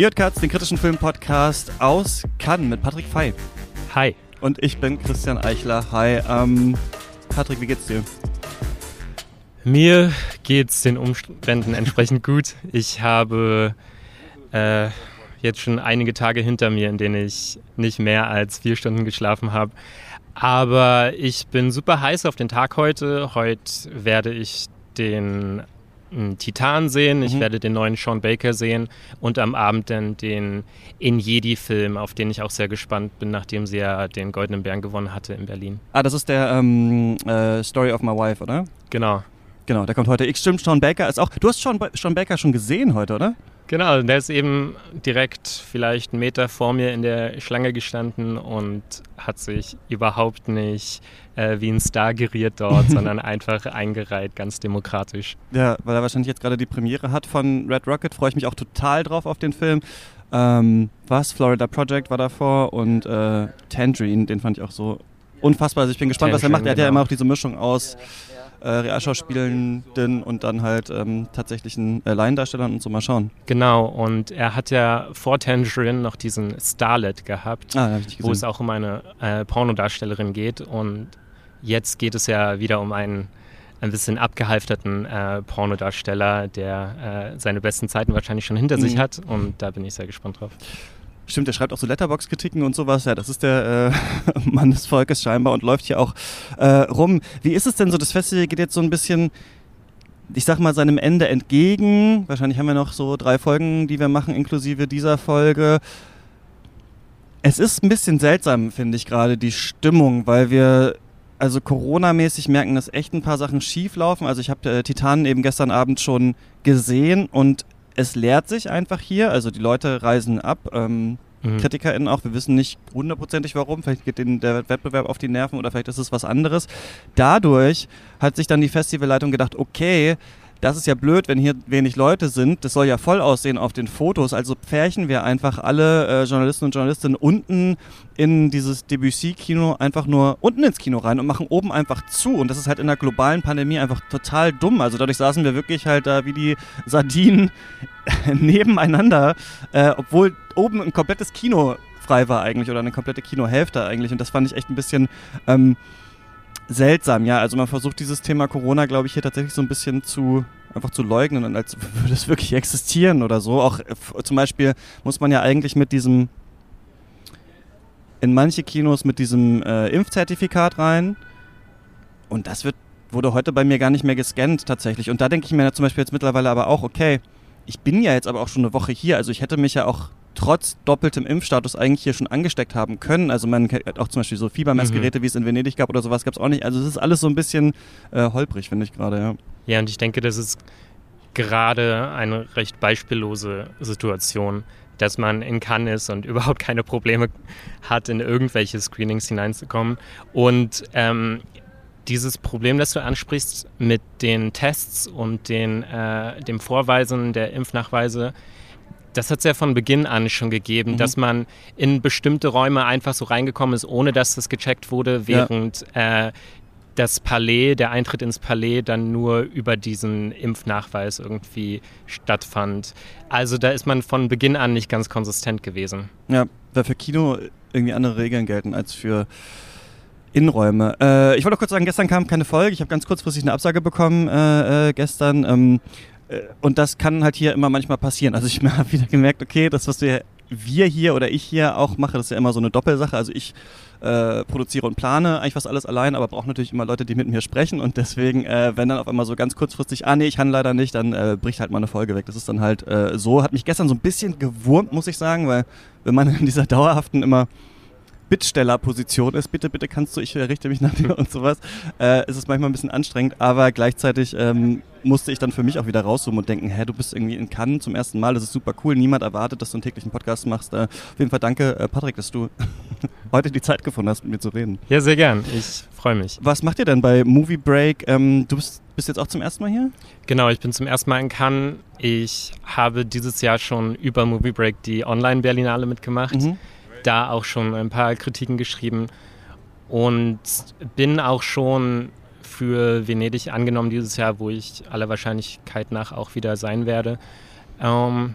Ihr hört Katz, den kritischen Film-Podcast aus Cannes mit Patrick Fey. Hi. Und ich bin Christian Eichler. Hi. Ähm, Patrick, wie geht's dir? Mir geht's den Umständen entsprechend gut. Ich habe äh, jetzt schon einige Tage hinter mir, in denen ich nicht mehr als vier Stunden geschlafen habe. Aber ich bin super heiß auf den Tag heute. Heute werde ich den Titan sehen, ich mhm. werde den neuen Sean Baker sehen und am Abend dann den In Jedi-Film, auf den ich auch sehr gespannt bin, nachdem sie ja den Goldenen Bären gewonnen hatte in Berlin. Ah, das ist der ähm, äh, Story of My Wife, oder? Genau. Genau, der kommt heute. Ich stimmt, Sean Baker ist auch. Du hast Sean, Sean Baker schon gesehen heute, oder? Genau, der ist eben direkt vielleicht einen Meter vor mir in der Schlange gestanden und hat sich überhaupt nicht äh, wie ein Star geriert dort, sondern einfach eingereiht, ganz demokratisch. Ja, weil er wahrscheinlich jetzt gerade die Premiere hat von Red Rocket, freue ich mich auch total drauf auf den Film. Ähm, was? Florida Project war davor und äh, Tangerine, den fand ich auch so unfassbar. Also ich bin gespannt, Tangerine, was er macht. Er hat ja genau. immer auch diese Mischung aus äh, Realschauspielenden und dann halt ähm, tatsächlichen äh, Laiendarstellern und so mal schauen. Genau, und er hat ja vor Tangerine noch diesen Starlet gehabt, ah, wo es auch um eine äh, Pornodarstellerin geht und jetzt geht es ja wieder um einen ein bisschen abgehalfterten äh, Pornodarsteller, der äh, seine besten Zeiten wahrscheinlich schon hinter mhm. sich hat und da bin ich sehr gespannt drauf. Stimmt, der schreibt auch so Letterbox-Kritiken und sowas. Ja, das ist der äh, Mann des Volkes scheinbar und läuft hier auch äh, rum. Wie ist es denn so? Das Festival geht jetzt so ein bisschen, ich sag mal, seinem Ende entgegen. Wahrscheinlich haben wir noch so drei Folgen, die wir machen, inklusive dieser Folge. Es ist ein bisschen seltsam, finde ich gerade, die Stimmung, weil wir also Corona-mäßig merken, dass echt ein paar Sachen schief laufen. Also ich habe äh, Titanen eben gestern Abend schon gesehen und es lehrt sich einfach hier. Also die Leute reisen ab. Ähm, mhm. KritikerInnen auch. Wir wissen nicht hundertprozentig warum. Vielleicht geht denen der Wettbewerb auf die Nerven oder vielleicht ist es was anderes. Dadurch hat sich dann die Festivalleitung gedacht, okay, das ist ja blöd, wenn hier wenig Leute sind. Das soll ja voll aussehen auf den Fotos. Also pferchen wir einfach alle äh, Journalisten und Journalistinnen unten in dieses Debussy-Kino einfach nur unten ins Kino rein und machen oben einfach zu. Und das ist halt in der globalen Pandemie einfach total dumm. Also dadurch saßen wir wirklich halt da wie die Sardinen nebeneinander, äh, obwohl oben ein komplettes Kino frei war eigentlich oder eine komplette Kinohälfte eigentlich. Und das fand ich echt ein bisschen... Ähm, seltsam, ja. Also man versucht dieses Thema Corona, glaube ich, hier tatsächlich so ein bisschen zu einfach zu leugnen und als würde es wirklich existieren oder so. Auch äh, zum Beispiel muss man ja eigentlich mit diesem in manche Kinos mit diesem äh, Impfzertifikat rein und das wird wurde heute bei mir gar nicht mehr gescannt tatsächlich. Und da denke ich mir zum Beispiel jetzt mittlerweile aber auch, okay, ich bin ja jetzt aber auch schon eine Woche hier, also ich hätte mich ja auch trotz doppeltem Impfstatus eigentlich hier schon angesteckt haben können. Also man hat auch zum Beispiel so Fiebermessgeräte, mhm. wie es in Venedig gab oder sowas, gab es auch nicht. Also es ist alles so ein bisschen äh, holprig, finde ich gerade, ja. Ja, und ich denke, das ist gerade eine recht beispiellose Situation, dass man in Cannes ist und überhaupt keine Probleme hat, in irgendwelche Screenings hineinzukommen. Und ähm, dieses Problem, das du ansprichst mit den Tests und den, äh, dem Vorweisen der Impfnachweise, das hat es ja von Beginn an schon gegeben, mhm. dass man in bestimmte Räume einfach so reingekommen ist, ohne dass das gecheckt wurde, während ja. äh, das Palais, der Eintritt ins Palais dann nur über diesen Impfnachweis irgendwie stattfand. Also da ist man von Beginn an nicht ganz konsistent gewesen. Ja, weil für Kino irgendwie andere Regeln gelten als für Innenräume. Äh, ich wollte noch kurz sagen, gestern kam keine Folge. Ich habe ganz kurzfristig eine Absage bekommen äh, äh, gestern. Ähm, äh, und das kann halt hier immer manchmal passieren. Also ich habe wieder gemerkt, okay, das, was wir, wir hier oder ich hier auch mache, das ist ja immer so eine Doppelsache. Also ich äh, produziere und plane eigentlich fast alles allein, aber brauche natürlich immer Leute, die mit mir sprechen. Und deswegen, äh, wenn dann auf einmal so ganz kurzfristig, ah nee, ich kann leider nicht, dann äh, bricht halt mal eine Folge weg. Das ist dann halt äh, so. Hat mich gestern so ein bisschen gewurmt, muss ich sagen, weil wenn man in dieser dauerhaften immer Bittstellerposition ist, bitte, bitte kannst du, ich richte mich nach dir und sowas, äh, ist es manchmal ein bisschen anstrengend, aber gleichzeitig ähm, musste ich dann für mich auch wieder rauszoomen und denken, hä, du bist irgendwie in Cannes zum ersten Mal, das ist super cool, niemand erwartet, dass du einen täglichen Podcast machst. Äh, auf jeden Fall danke, äh, Patrick, dass du heute die Zeit gefunden hast, mit mir zu reden. Ja, sehr gern, ich freue mich. Was macht ihr denn bei Movie Break? Ähm, du bist, bist jetzt auch zum ersten Mal hier? Genau, ich bin zum ersten Mal in Cannes. Ich habe dieses Jahr schon über Movie Break die Online-Berlinale mitgemacht. Mhm da auch schon ein paar Kritiken geschrieben und bin auch schon für Venedig angenommen dieses Jahr, wo ich aller Wahrscheinlichkeit nach auch wieder sein werde. Ähm,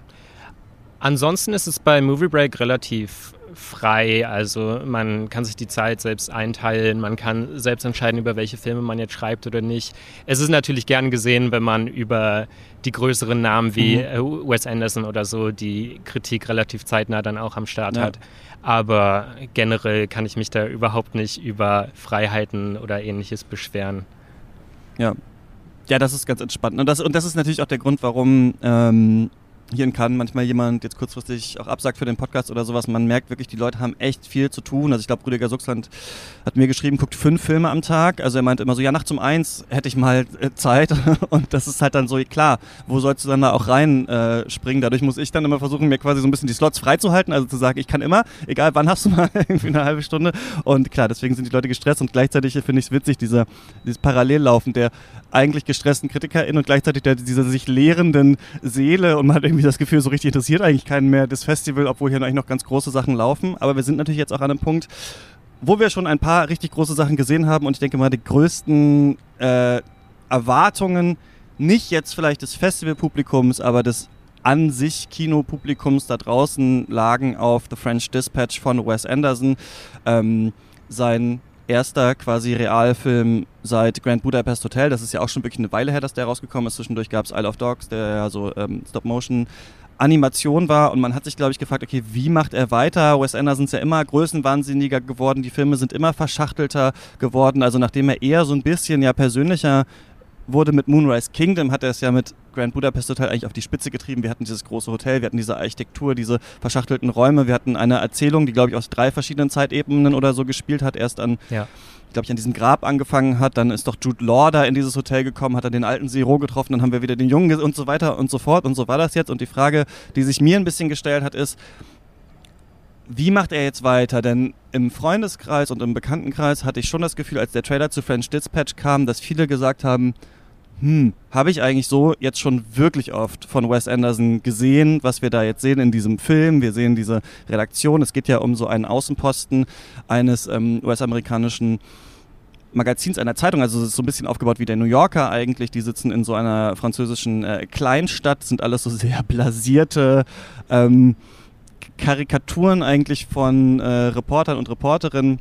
Ansonsten ist es bei Movie Break relativ frei. Also man kann sich die Zeit selbst einteilen, man kann selbst entscheiden, über welche Filme man jetzt schreibt oder nicht. Es ist natürlich gern gesehen, wenn man über die größeren Namen wie mhm. Wes Anderson oder so die Kritik relativ zeitnah dann auch am Start ja. hat. Aber generell kann ich mich da überhaupt nicht über Freiheiten oder ähnliches beschweren. Ja. Ja, das ist ganz entspannt. Und das, und das ist natürlich auch der Grund, warum ähm, hier in Cannes manchmal jemand jetzt kurzfristig auch absagt für den Podcast oder sowas. Man merkt wirklich, die Leute haben echt viel zu tun. Also ich glaube, Rüdiger Suchsland hat mir geschrieben, guckt fünf Filme am Tag. Also er meint immer so, ja, nachts um eins hätte ich mal äh, Zeit. Und das ist halt dann so, klar, wo sollst du dann da auch reinspringen? Äh, Dadurch muss ich dann immer versuchen, mir quasi so ein bisschen die Slots freizuhalten. Also zu sagen, ich kann immer, egal wann hast du mal irgendwie eine halbe Stunde. Und klar, deswegen sind die Leute gestresst und gleichzeitig finde ich es witzig, dieser, dieses Parallellaufen der eigentlich gestressten KritikerInnen und gleichzeitig der, dieser sich lehrenden Seele und man hat irgendwie das Gefühl, so richtig interessiert eigentlich keinen mehr das Festival, obwohl hier eigentlich noch ganz große Sachen laufen. Aber wir sind natürlich jetzt auch an einem Punkt, wo wir schon ein paar richtig große Sachen gesehen haben und ich denke mal, die größten äh, Erwartungen, nicht jetzt vielleicht des Festivalpublikums, aber des an sich Kinopublikums da draußen lagen auf The French Dispatch von Wes Anderson. Ähm, sein erster quasi Realfilm seit Grand Budapest Hotel. Das ist ja auch schon wirklich eine Weile her, dass der rausgekommen ist. Zwischendurch gab es Isle of Dogs, der ja so ähm, Stop-Motion Animation war und man hat sich, glaube ich, gefragt, okay, wie macht er weiter? Wes Anderson ist ja immer größenwahnsinniger geworden, die Filme sind immer verschachtelter geworden. Also nachdem er eher so ein bisschen ja persönlicher wurde mit Moonrise Kingdom, hat er es ja mit Grand Budapest Hotel eigentlich auf die Spitze getrieben. Wir hatten dieses große Hotel, wir hatten diese Architektur, diese verschachtelten Räume, wir hatten eine Erzählung, die, glaube ich, aus drei verschiedenen Zeitebenen oder so gespielt hat. Erst an, ja. glaube ich, an diesem Grab angefangen hat, dann ist doch Jude Law da in dieses Hotel gekommen, hat dann den alten Zero getroffen, dann haben wir wieder den Jungen und so weiter und so fort und so war das jetzt. Und die Frage, die sich mir ein bisschen gestellt hat, ist, wie macht er jetzt weiter? Denn im Freundeskreis und im Bekanntenkreis hatte ich schon das Gefühl, als der Trailer zu French Dispatch kam, dass viele gesagt haben, hm, habe ich eigentlich so jetzt schon wirklich oft von Wes Anderson gesehen, was wir da jetzt sehen in diesem Film. Wir sehen diese Redaktion. Es geht ja um so einen Außenposten eines ähm, US-amerikanischen Magazins einer Zeitung, also es ist so ein bisschen aufgebaut wie der New Yorker eigentlich. Die sitzen in so einer französischen äh, Kleinstadt, sind alles so sehr blasierte ähm, Karikaturen eigentlich von äh, Reportern und Reporterinnen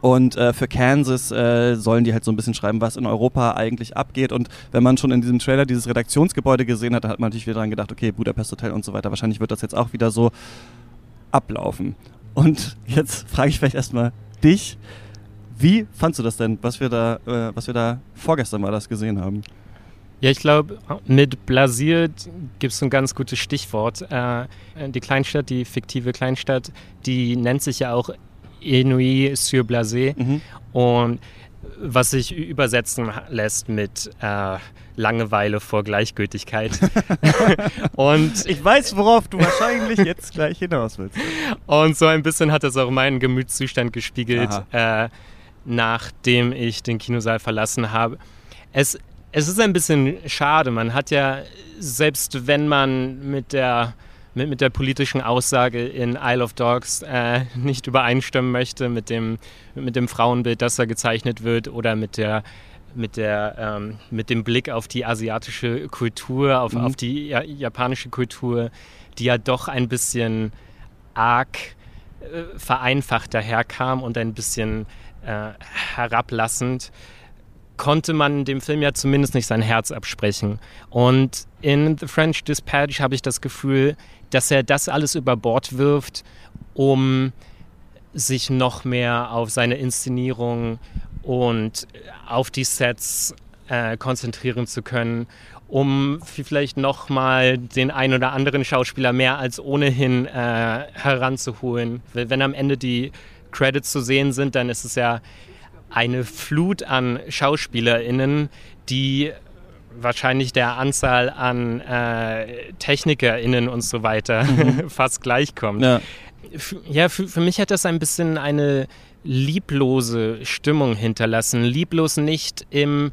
und äh, für Kansas äh, sollen die halt so ein bisschen schreiben, was in Europa eigentlich abgeht. Und wenn man schon in diesem Trailer dieses Redaktionsgebäude gesehen hat, dann hat man natürlich wieder dran gedacht, okay, Budapest Hotel und so weiter. Wahrscheinlich wird das jetzt auch wieder so ablaufen. Und jetzt frage ich vielleicht erstmal dich, wie fandst du das denn, was wir da, äh, was wir da vorgestern mal das gesehen haben? Ja, ich glaube, mit blasiert gibt es ein ganz gutes Stichwort. Äh, die Kleinstadt, die fiktive Kleinstadt, die nennt sich ja auch Enui sur Blasé. Mhm. Und was sich übersetzen lässt mit äh, Langeweile vor Gleichgültigkeit. und ich weiß, worauf du wahrscheinlich jetzt gleich hinaus willst. Und so ein bisschen hat das auch meinen Gemütszustand gespiegelt, äh, nachdem ich den Kinosaal verlassen habe. Es, es ist ein bisschen schade. Man hat ja, selbst wenn man mit der mit, mit der politischen Aussage in Isle of Dogs äh, nicht übereinstimmen möchte, mit dem, mit dem Frauenbild, das da gezeichnet wird, oder mit der mit, der, ähm, mit dem Blick auf die asiatische Kultur, auf, mhm. auf die ja, japanische Kultur, die ja doch ein bisschen arg äh, vereinfacht daherkam und ein bisschen äh, herablassend konnte man dem Film ja zumindest nicht sein Herz absprechen. Und in The French Dispatch habe ich das Gefühl, dass er das alles über Bord wirft, um sich noch mehr auf seine Inszenierung und auf die Sets äh, konzentrieren zu können, um vielleicht noch mal den ein oder anderen Schauspieler mehr als ohnehin äh, heranzuholen. Wenn am Ende die Credits zu sehen sind, dann ist es ja eine Flut an SchauspielerInnen, die wahrscheinlich der Anzahl an äh, TechnikerInnen und so weiter mhm. fast gleichkommt. Ja, ja für, für mich hat das ein bisschen eine lieblose Stimmung hinterlassen. Lieblos nicht im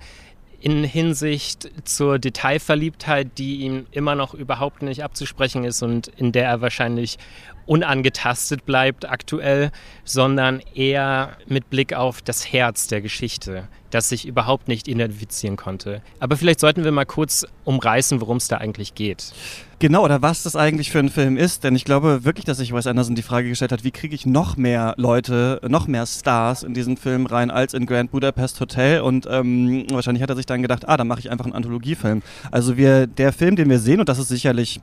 in Hinsicht zur Detailverliebtheit, die ihm immer noch überhaupt nicht abzusprechen ist und in der er wahrscheinlich unangetastet bleibt aktuell, sondern eher mit Blick auf das Herz der Geschichte, das sich überhaupt nicht identifizieren konnte. Aber vielleicht sollten wir mal kurz umreißen, worum es da eigentlich geht. Genau, oder was das eigentlich für ein Film ist, denn ich glaube wirklich, dass sich Wes Anderson die Frage gestellt hat, wie kriege ich noch mehr Leute, noch mehr Stars in diesen Film rein als in Grand Budapest Hotel und ähm, wahrscheinlich hat er sich dann gedacht, ah, dann mache ich einfach einen Anthologiefilm. Also wir, der Film, den wir sehen, und das ist sicherlich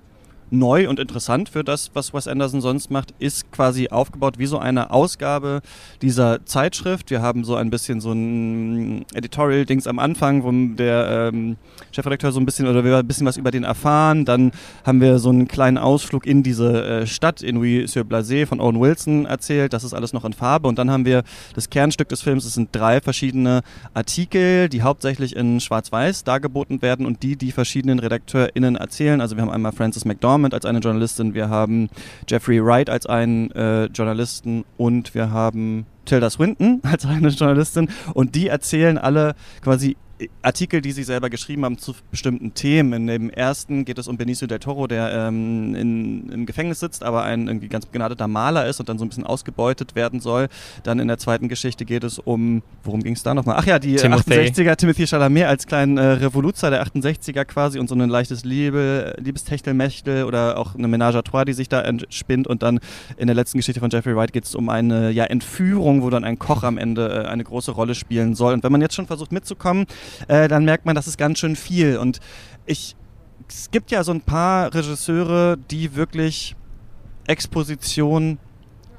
neu und interessant für das, was Wes Anderson sonst macht, ist quasi aufgebaut wie so eine Ausgabe dieser Zeitschrift. Wir haben so ein bisschen so ein Editorial-Dings am Anfang, wo der ähm, Chefredakteur so ein bisschen oder wir ein bisschen was über den erfahren. Dann haben wir so einen kleinen Ausflug in diese äh, Stadt in Nuit-sur-Blasé von Owen Wilson erzählt. Das ist alles noch in Farbe. Und dann haben wir das Kernstück des Films. Es sind drei verschiedene Artikel, die hauptsächlich in Schwarz-Weiß dargeboten werden und die die verschiedenen RedakteurInnen erzählen. Also wir haben einmal Francis McDormand Dormand als eine Journalistin, wir haben Jeffrey Wright als einen äh, Journalisten und wir haben Tilda Swinton als eine Journalistin. Und die erzählen alle quasi Artikel, die sie selber geschrieben haben zu bestimmten Themen. In dem ersten geht es um Benicio del Toro, der ähm, in, im Gefängnis sitzt, aber ein irgendwie ganz begnadeter Maler ist und dann so ein bisschen ausgebeutet werden soll. Dann in der zweiten Geschichte geht es um, worum ging es da nochmal? Ach ja, die Timothy. 68er, Timothy Chalamet als kleinen äh, Revoluzer der 68er quasi und so ein leichtes Liebe, Liebestechtelmechtel oder auch eine Ménage à trois, die sich da entspinnt und dann in der letzten Geschichte von Jeffrey Wright geht es um eine ja, Entführung, wo dann ein Koch am Ende äh, eine große Rolle spielen soll. Und wenn man jetzt schon versucht mitzukommen, äh, dann merkt man, das ist ganz schön viel. Und ich, es gibt ja so ein paar Regisseure, die wirklich Exposition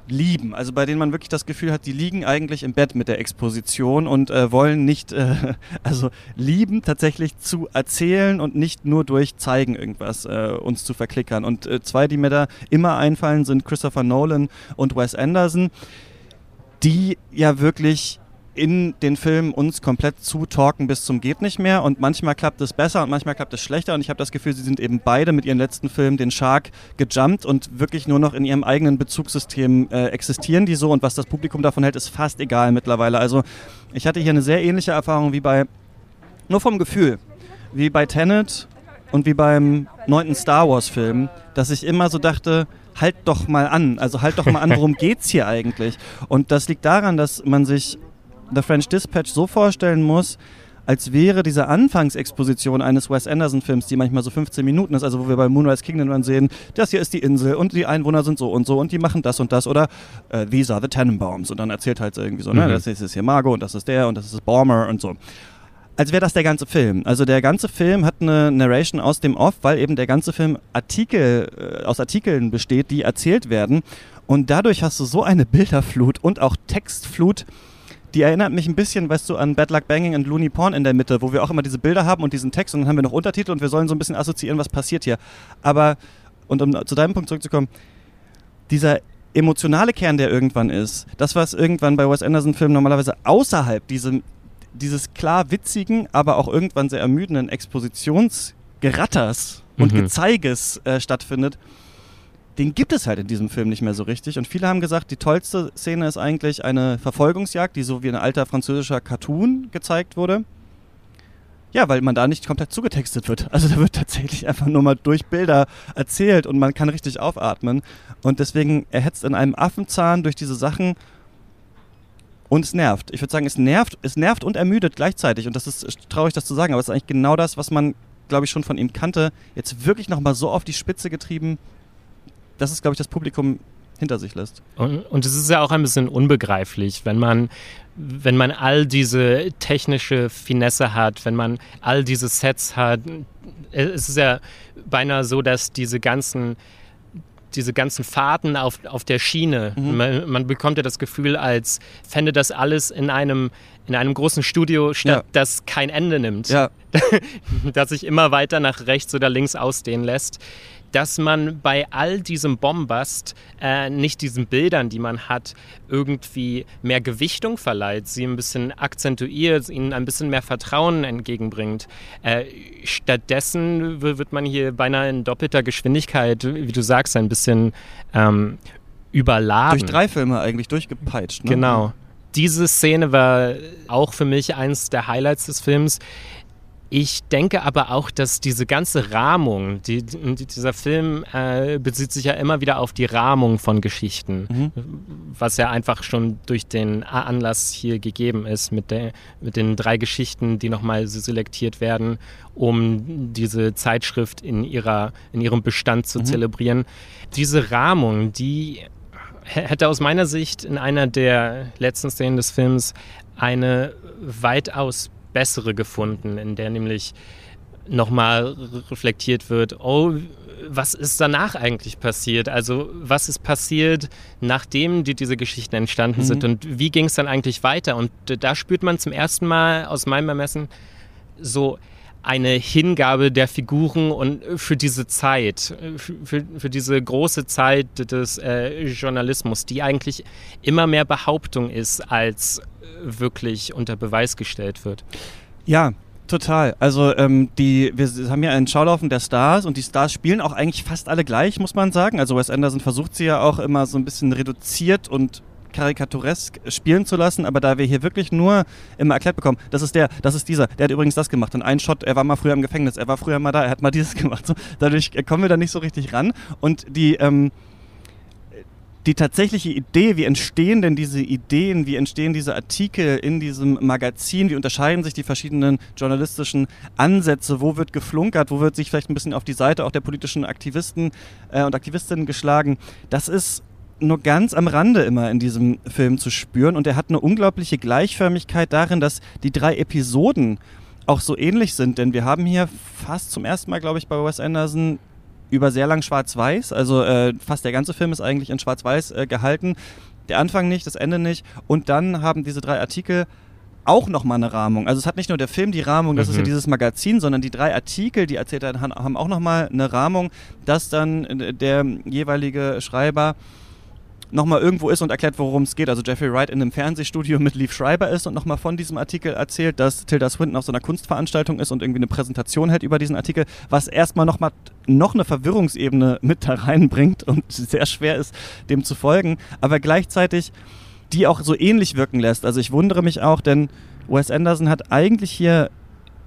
lieben. Also bei denen man wirklich das Gefühl hat, die liegen eigentlich im Bett mit der Exposition und äh, wollen nicht, äh, also lieben tatsächlich zu erzählen und nicht nur durch Zeigen irgendwas äh, uns zu verklickern. Und äh, zwei, die mir da immer einfallen, sind Christopher Nolan und Wes Anderson, die ja wirklich in den Filmen uns komplett zutalken bis zum geht nicht mehr und manchmal klappt es besser und manchmal klappt es schlechter und ich habe das Gefühl, sie sind eben beide mit ihren letzten Filmen den Shark gejumpt und wirklich nur noch in ihrem eigenen Bezugssystem äh, existieren die so und was das Publikum davon hält, ist fast egal mittlerweile. Also ich hatte hier eine sehr ähnliche Erfahrung wie bei, nur vom Gefühl, wie bei Tenet und wie beim neunten Star Wars Film, dass ich immer so dachte, halt doch mal an, also halt doch mal an, worum geht's hier eigentlich? Und das liegt daran, dass man sich The French Dispatch so vorstellen muss, als wäre diese Anfangsexposition eines Wes Anderson-Films, die manchmal so 15 Minuten ist, also wo wir bei Moonrise Kingdom dann sehen, das hier ist die Insel und die Einwohner sind so und so und die machen das und das oder äh, These are the Tannenbaums und dann erzählt halt irgendwie so, ne, mhm. ne, das ist hier Margot und das ist der und das ist Bormer und so. Als wäre das der ganze Film. Also der ganze Film hat eine Narration aus dem Off, weil eben der ganze Film Artikel, äh, aus Artikeln besteht, die erzählt werden und dadurch hast du so eine Bilderflut und auch Textflut, die erinnert mich ein bisschen, weißt du, an Bad Luck Banging und Looney Porn in der Mitte, wo wir auch immer diese Bilder haben und diesen Text und dann haben wir noch Untertitel und wir sollen so ein bisschen assoziieren, was passiert hier. Aber, und um zu deinem Punkt zurückzukommen, dieser emotionale Kern, der irgendwann ist, das, was irgendwann bei Wes Anderson-Filmen normalerweise außerhalb diesem, dieses klar witzigen, aber auch irgendwann sehr ermüdenden Expositionsgeratters und mhm. Gezeiges äh, stattfindet, den gibt es halt in diesem Film nicht mehr so richtig. Und viele haben gesagt, die tollste Szene ist eigentlich eine Verfolgungsjagd, die so wie ein alter französischer Cartoon gezeigt wurde. Ja, weil man da nicht komplett zugetextet wird. Also da wird tatsächlich einfach nur mal durch Bilder erzählt und man kann richtig aufatmen. Und deswegen erhetzt in einem Affenzahn durch diese Sachen und es nervt. Ich würde sagen, es nervt, es nervt und ermüdet gleichzeitig. Und das ist traurig, das zu sagen, aber es ist eigentlich genau das, was man, glaube ich, schon von ihm kannte. Jetzt wirklich nochmal so auf die Spitze getrieben, das ist, glaube ich, das Publikum hinter sich lässt. Und, es ist ja auch ein bisschen unbegreiflich, wenn man, wenn man all diese technische Finesse hat, wenn man all diese Sets hat. Es ist ja beinahe so, dass diese ganzen diese ganzen Fahrten auf, auf der Schiene. Mhm. Man, man, bekommt ja das Gefühl, als fände das alles in einem, in einem großen Studio statt, ja. das kein Ende nimmt. Ja. das sich immer weiter nach rechts oder links ausdehnen lässt dass man bei all diesem Bombast äh, nicht diesen Bildern, die man hat, irgendwie mehr Gewichtung verleiht, sie ein bisschen akzentuiert, ihnen ein bisschen mehr Vertrauen entgegenbringt. Äh, stattdessen wird man hier beinahe in doppelter Geschwindigkeit, wie du sagst, ein bisschen ähm, überladen. Durch drei Filme eigentlich durchgepeitscht. Ne? Genau. Diese Szene war auch für mich eins der Highlights des Films Ich denke aber auch, dass diese ganze Rahmung, die, die, dieser Film äh, bezieht sich ja immer wieder auf die Rahmung von Geschichten, mhm. was ja einfach schon durch den Anlass hier gegeben ist mit, der, mit den drei Geschichten, die nochmal selektiert werden, um diese Zeitschrift in, ihrer, in ihrem Bestand zu mhm. zelebrieren. Diese Rahmung, die hätte aus meiner Sicht in einer der letzten Szenen des Films eine weitaus bessere gefunden, in der nämlich nochmal reflektiert wird, oh, was ist danach eigentlich passiert? Also was ist passiert, nachdem die, diese Geschichten entstanden mhm. sind und wie ging es dann eigentlich weiter? Und da spürt man zum ersten Mal aus meinem Ermessen so eine Hingabe der Figuren und für diese Zeit, für, für diese große Zeit des äh, Journalismus, die eigentlich immer mehr Behauptung ist als wirklich unter Beweis gestellt wird. Ja, Total. Also ähm, die, wir haben ja einen Schaulaufen der Stars und die Stars spielen auch eigentlich fast alle gleich, muss man sagen. Also Wes Anderson versucht sie ja auch immer so ein bisschen reduziert und karikaturesk spielen zu lassen, aber da wir hier wirklich nur immer erklärt bekommen, das ist der, das ist dieser, der hat übrigens das gemacht und ein Shot, er war mal früher im Gefängnis, er war früher mal da, er hat mal dieses gemacht. So, dadurch kommen wir da nicht so richtig ran und die ähm, die tatsächliche Idee, wie entstehen denn diese Ideen, wie entstehen diese Artikel in diesem Magazin, wie unterscheiden sich die verschiedenen journalistischen Ansätze, wo wird geflunkert, wo wird sich vielleicht ein bisschen auf die Seite auch der politischen Aktivisten äh, und Aktivistinnen geschlagen, das ist nur ganz am Rande immer in diesem Film zu spüren und er hat eine unglaubliche Gleichförmigkeit darin, dass die drei Episoden auch so ähnlich sind, denn wir haben hier fast zum ersten Mal, glaube ich, bei Wes Anderson über sehr lang schwarz-weiß. Also äh, fast der ganze Film ist eigentlich in schwarz-weiß äh, gehalten. Der Anfang nicht, das Ende nicht. Und dann haben diese drei Artikel auch nochmal eine Rahmung. Also es hat nicht nur der Film die Rahmung, das mhm. ist ja mhm. dieses Magazin, sondern die drei Artikel, die erzählt werden, haben auch nochmal eine Rahmung, dass dann äh, der jeweilige Schreiber nochmal irgendwo ist und erklärt, worum es geht. Also Jeffrey Wright in einem Fernsehstudio mit Leaf Schreiber ist und nochmal von diesem Artikel erzählt, dass Tilda Swinton auf so einer Kunstveranstaltung ist und irgendwie eine Präsentation hält über diesen Artikel, was erstmal nochmal noch eine Verwirrungsebene mit da reinbringt und sehr schwer ist, dem zu folgen, aber gleichzeitig die auch so ähnlich wirken lässt. Also ich wundere mich auch, denn Wes Anderson hat eigentlich hier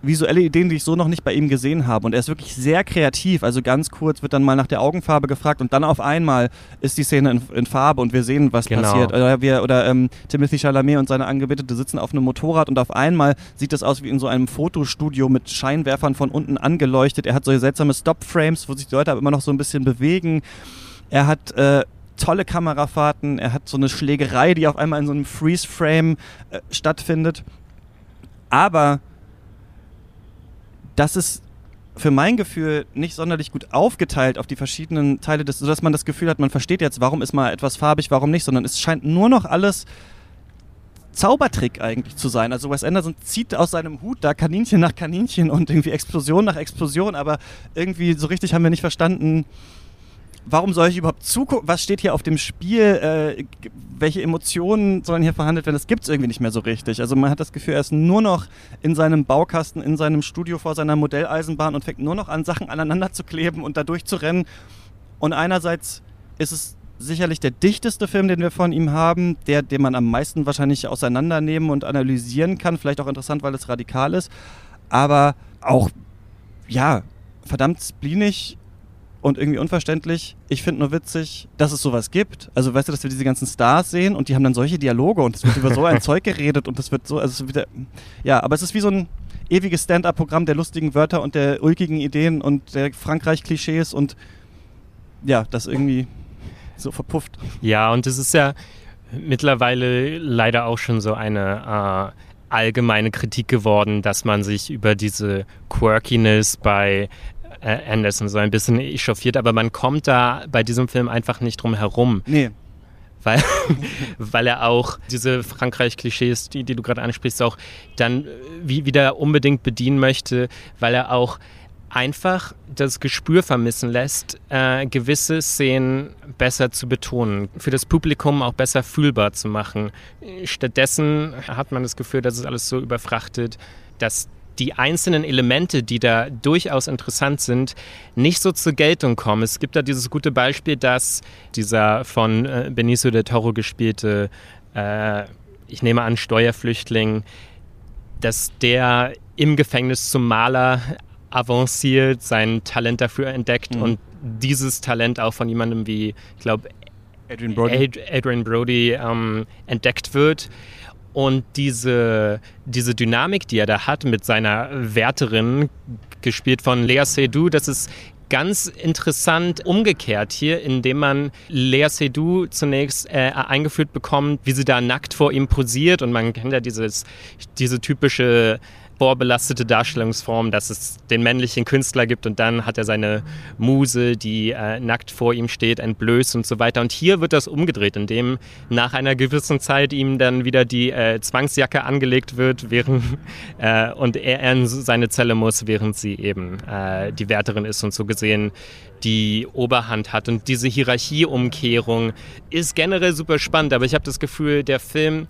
visuelle Ideen, die ich so noch nicht bei ihm gesehen habe. Und er ist wirklich sehr kreativ. Also ganz kurz wird dann mal nach der Augenfarbe gefragt und dann auf einmal ist die Szene in, in Farbe und wir sehen, was genau. passiert. Oder, wir, oder ähm, Timothy Chalamet und seine Angebetete sitzen auf einem Motorrad und auf einmal sieht das aus wie in so einem Fotostudio mit Scheinwerfern von unten angeleuchtet. Er hat so seltsame Stop-Frames, wo sich die Leute aber immer noch so ein bisschen bewegen. Er hat äh, tolle Kamerafahrten, er hat so eine Schlägerei, die auf einmal in so einem Freeze-Frame äh, stattfindet. Aber das ist für mein Gefühl nicht sonderlich gut aufgeteilt auf die verschiedenen Teile, des, sodass man das Gefühl hat, man versteht jetzt, warum ist mal etwas farbig, warum nicht, sondern es scheint nur noch alles Zaubertrick eigentlich zu sein. Also Wes Anderson zieht aus seinem Hut da Kaninchen nach Kaninchen und irgendwie Explosion nach Explosion, aber irgendwie so richtig haben wir nicht verstanden, warum soll ich überhaupt zugucken? Was steht hier auf dem Spiel? Äh, welche Emotionen sollen hier verhandelt werden? Das gibt es irgendwie nicht mehr so richtig. Also man hat das Gefühl, er ist nur noch in seinem Baukasten, in seinem Studio vor seiner Modelleisenbahn und fängt nur noch an, Sachen aneinander zu kleben und da durchzurennen. Und einerseits ist es sicherlich der dichteste Film, den wir von ihm haben, der, den man am meisten wahrscheinlich auseinandernehmen und analysieren kann. Vielleicht auch interessant, weil es radikal ist. Aber auch, ja, verdammt spleenig und irgendwie unverständlich. Ich finde nur witzig, dass es sowas gibt. Also weißt du, dass wir diese ganzen Stars sehen und die haben dann solche Dialoge und es wird über so ein Zeug geredet und das wird so, also wieder, ja, aber es ist wie so ein ewiges Stand-up-Programm der lustigen Wörter und der ulkigen Ideen und der Frankreich-Klischees und ja, das irgendwie so verpufft. Ja, und es ist ja mittlerweile leider auch schon so eine äh, allgemeine Kritik geworden, dass man sich über diese Quirkiness bei äh, Anderson so ein bisschen echauffiert, aber man kommt da bei diesem Film einfach nicht drum herum. Nee. Weil, weil er auch diese Frankreich-Klischees, die, die du gerade ansprichst, auch dann äh, wie, wieder unbedingt bedienen möchte, weil er auch einfach das Gespür vermissen lässt, äh, gewisse Szenen besser zu betonen, für das Publikum auch besser fühlbar zu machen. Stattdessen hat man das Gefühl, dass es alles so überfrachtet, dass die einzelnen Elemente, die da durchaus interessant sind, nicht so zur Geltung kommen. Es gibt da dieses gute Beispiel, dass dieser von äh, Benicio del Toro gespielte, äh, ich nehme an, Steuerflüchtling, dass der im Gefängnis zum Maler avanciert, sein Talent dafür entdeckt mhm. und dieses Talent auch von jemandem wie, ich glaube, Adrian Brody, Adrian Brody ähm, entdeckt wird. Und diese, diese Dynamik, die er da hat mit seiner Wärterin, gespielt von Lea Seydoux, das ist ganz interessant umgekehrt hier, indem man Lea Seydoux zunächst äh, eingeführt bekommt, wie sie da nackt vor ihm posiert. Und man kennt ja dieses, diese typische vorbelastete Darstellungsform, dass es den männlichen Künstler gibt und dann hat er seine Muse, die äh, nackt vor ihm steht, entblößt und so weiter. Und hier wird das umgedreht, indem nach einer gewissen Zeit ihm dann wieder die äh, Zwangsjacke angelegt wird, während äh, und er in seine Zelle muss, während sie eben äh, die Wärterin ist und so gesehen die Oberhand hat. Und diese Hierarchieumkehrung ist generell super spannend, aber ich habe das Gefühl, der Film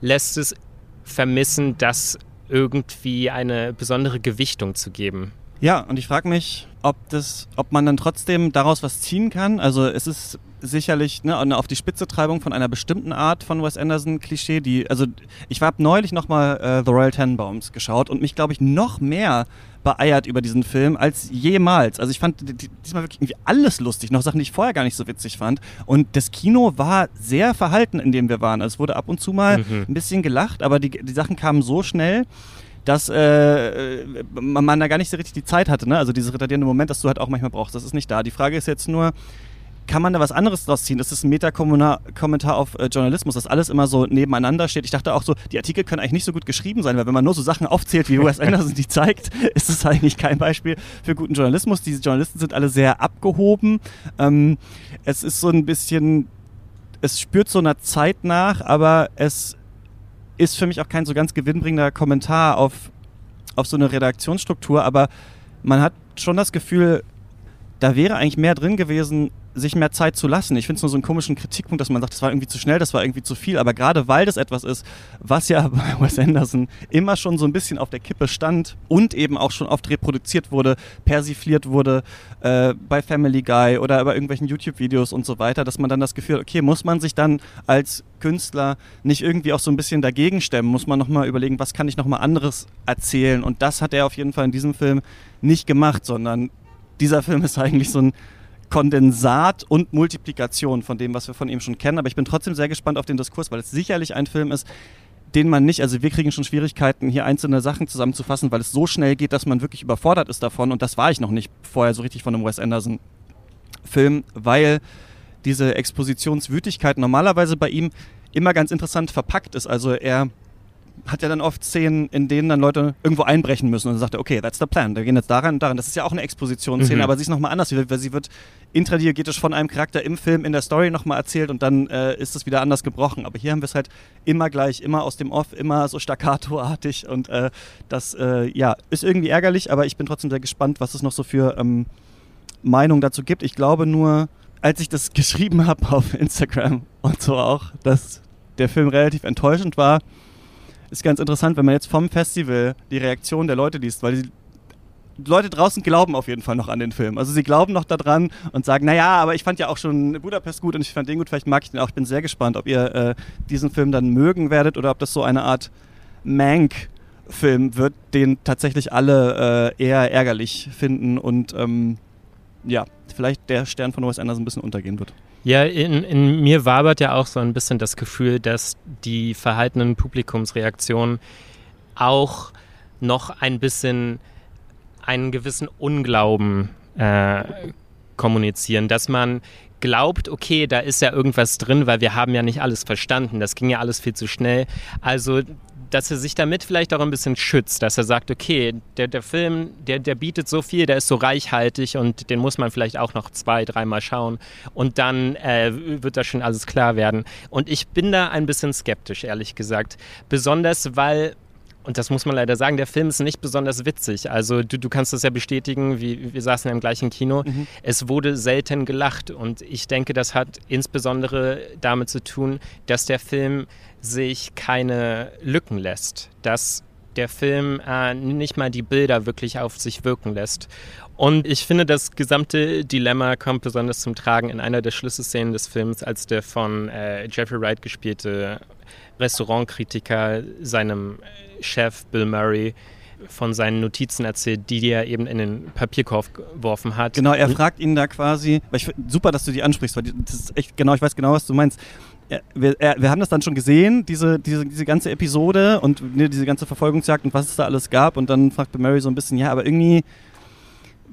lässt es vermissen, dass irgendwie eine besondere Gewichtung zu geben. Ja, und ich frage mich, ob das, ob man dann trotzdem daraus was ziehen kann. Also es ist sicherlich ne, eine auf die Spitze Treibung von einer bestimmten Art von Wes Anderson Klischee, die, also ich habe neulich nochmal äh, The Royal Tenenbaums geschaut und mich, glaube ich, noch mehr beeiert über diesen Film als jemals. Also ich fand diesmal wirklich irgendwie alles lustig, noch Sachen, die ich vorher gar nicht so witzig fand. Und das Kino war sehr verhalten, in dem wir waren. Also es wurde ab und zu mal mhm. ein bisschen gelacht, aber die, die Sachen kamen so schnell dass äh, man da gar nicht so richtig die Zeit hatte. Ne? Also dieses retardierende Moment, das du halt auch manchmal brauchst, das ist nicht da. Die Frage ist jetzt nur, kann man da was anderes draus ziehen? Das ist ein Meta-Kommentar auf äh, Journalismus, dass alles immer so nebeneinander steht. Ich dachte auch so, die Artikel können eigentlich nicht so gut geschrieben sein, weil wenn man nur so Sachen aufzählt, wie Wes Anderson die zeigt, ist es eigentlich kein Beispiel für guten Journalismus. Diese Journalisten sind alle sehr abgehoben. Ähm, es ist so ein bisschen, es spürt so einer Zeit nach, aber es ist für mich auch kein so ganz gewinnbringender Kommentar auf, auf so eine Redaktionsstruktur, aber man hat schon das Gefühl, da wäre eigentlich mehr drin gewesen, sich mehr Zeit zu lassen. Ich finde es nur so einen komischen Kritikpunkt, dass man sagt, das war irgendwie zu schnell, das war irgendwie zu viel. Aber gerade weil das etwas ist, was ja bei Wes Anderson immer schon so ein bisschen auf der Kippe stand und eben auch schon oft reproduziert wurde, persifliert wurde äh, bei Family Guy oder bei irgendwelchen YouTube-Videos und so weiter, dass man dann das Gefühl, hat, okay, muss man sich dann als Künstler nicht irgendwie auch so ein bisschen dagegen stemmen? Muss man nochmal überlegen, was kann ich nochmal anderes erzählen? Und das hat er auf jeden Fall in diesem Film nicht gemacht, sondern dieser Film ist eigentlich so ein Kondensat und Multiplikation von dem, was wir von ihm schon kennen. Aber ich bin trotzdem sehr gespannt auf den Diskurs, weil es sicherlich ein Film ist, den man nicht, also wir kriegen schon Schwierigkeiten, hier einzelne Sachen zusammenzufassen, weil es so schnell geht, dass man wirklich überfordert ist davon. Und das war ich noch nicht vorher so richtig von einem Wes Anderson-Film, weil diese Expositionswütigkeit normalerweise bei ihm immer ganz interessant verpackt ist. Also er hat ja dann oft Szenen, in denen dann Leute irgendwo einbrechen müssen und dann sagt er, okay, that's the plan. Wir gehen jetzt daran und daran. Das ist ja auch eine Expositionsszene, mhm. aber sie ist nochmal anders, weil sie wird intradiegetisch von einem Charakter im Film, in der Story nochmal erzählt und dann äh, ist es wieder anders gebrochen. Aber hier haben wir es halt immer gleich, immer aus dem Off, immer so staccato-artig und äh, das, äh, ja, ist irgendwie ärgerlich, aber ich bin trotzdem sehr gespannt, was es noch so für ähm, Meinungen dazu gibt. Ich glaube nur, als ich das geschrieben habe auf Instagram und so auch, dass der Film relativ enttäuschend war, ist ganz interessant, wenn man jetzt vom Festival die Reaktion der Leute liest, weil die Leute draußen glauben auf jeden Fall noch an den Film. Also sie glauben noch daran und sagen, naja, aber ich fand ja auch schon Budapest gut und ich fand den gut, vielleicht mag ich den auch. Ich bin sehr gespannt, ob ihr äh, diesen Film dann mögen werdet oder ob das so eine Art Mank-Film wird, den tatsächlich alle äh, eher ärgerlich finden und ähm, ja, vielleicht der Stern von Wes Anderson ein bisschen untergehen wird. Ja, in, in, mir wabert ja auch so ein bisschen das Gefühl, dass die verhaltenen Publikumsreaktionen auch noch ein bisschen einen gewissen Unglauben äh, kommunizieren, dass man glaubt, okay, da ist ja irgendwas drin, weil wir haben ja nicht alles verstanden, das ging ja alles viel zu schnell. Also dass er sich damit vielleicht auch ein bisschen schützt, dass er sagt, okay, der, der Film, der, der bietet so viel, der ist so reichhaltig und den muss man vielleicht auch noch zwei, dreimal schauen und dann äh, wird da schon alles klar werden. Und ich bin da ein bisschen skeptisch, ehrlich gesagt. Besonders, weil und das muss man leider sagen, der Film ist nicht besonders witzig. Also du, du kannst das ja bestätigen, wie, wir saßen im gleichen Kino. Mhm. Es wurde selten gelacht und ich denke, das hat insbesondere damit zu tun, dass der Film sich keine Lücken lässt. Dass der Film äh, nicht mal die Bilder wirklich auf sich wirken lässt. Und ich finde, das gesamte Dilemma kommt besonders zum Tragen in einer der Schlüsselszenen des Films, als der von äh, Jeffrey Wright gespielte Restaurantkritiker seinem Chef Bill Murray von seinen Notizen erzählt, die er eben in den Papierkorb geworfen hat. Genau, er fragt ihn da quasi, ich, super, dass du die ansprichst, weil das ist echt, genau, ich weiß genau, was du meinst. Wir, wir, haben das dann schon gesehen, diese, diese, diese ganze Episode und ne, diese ganze Verfolgungsjagd und was es da alles gab. Und dann fragt Mary so ein bisschen, ja, aber irgendwie,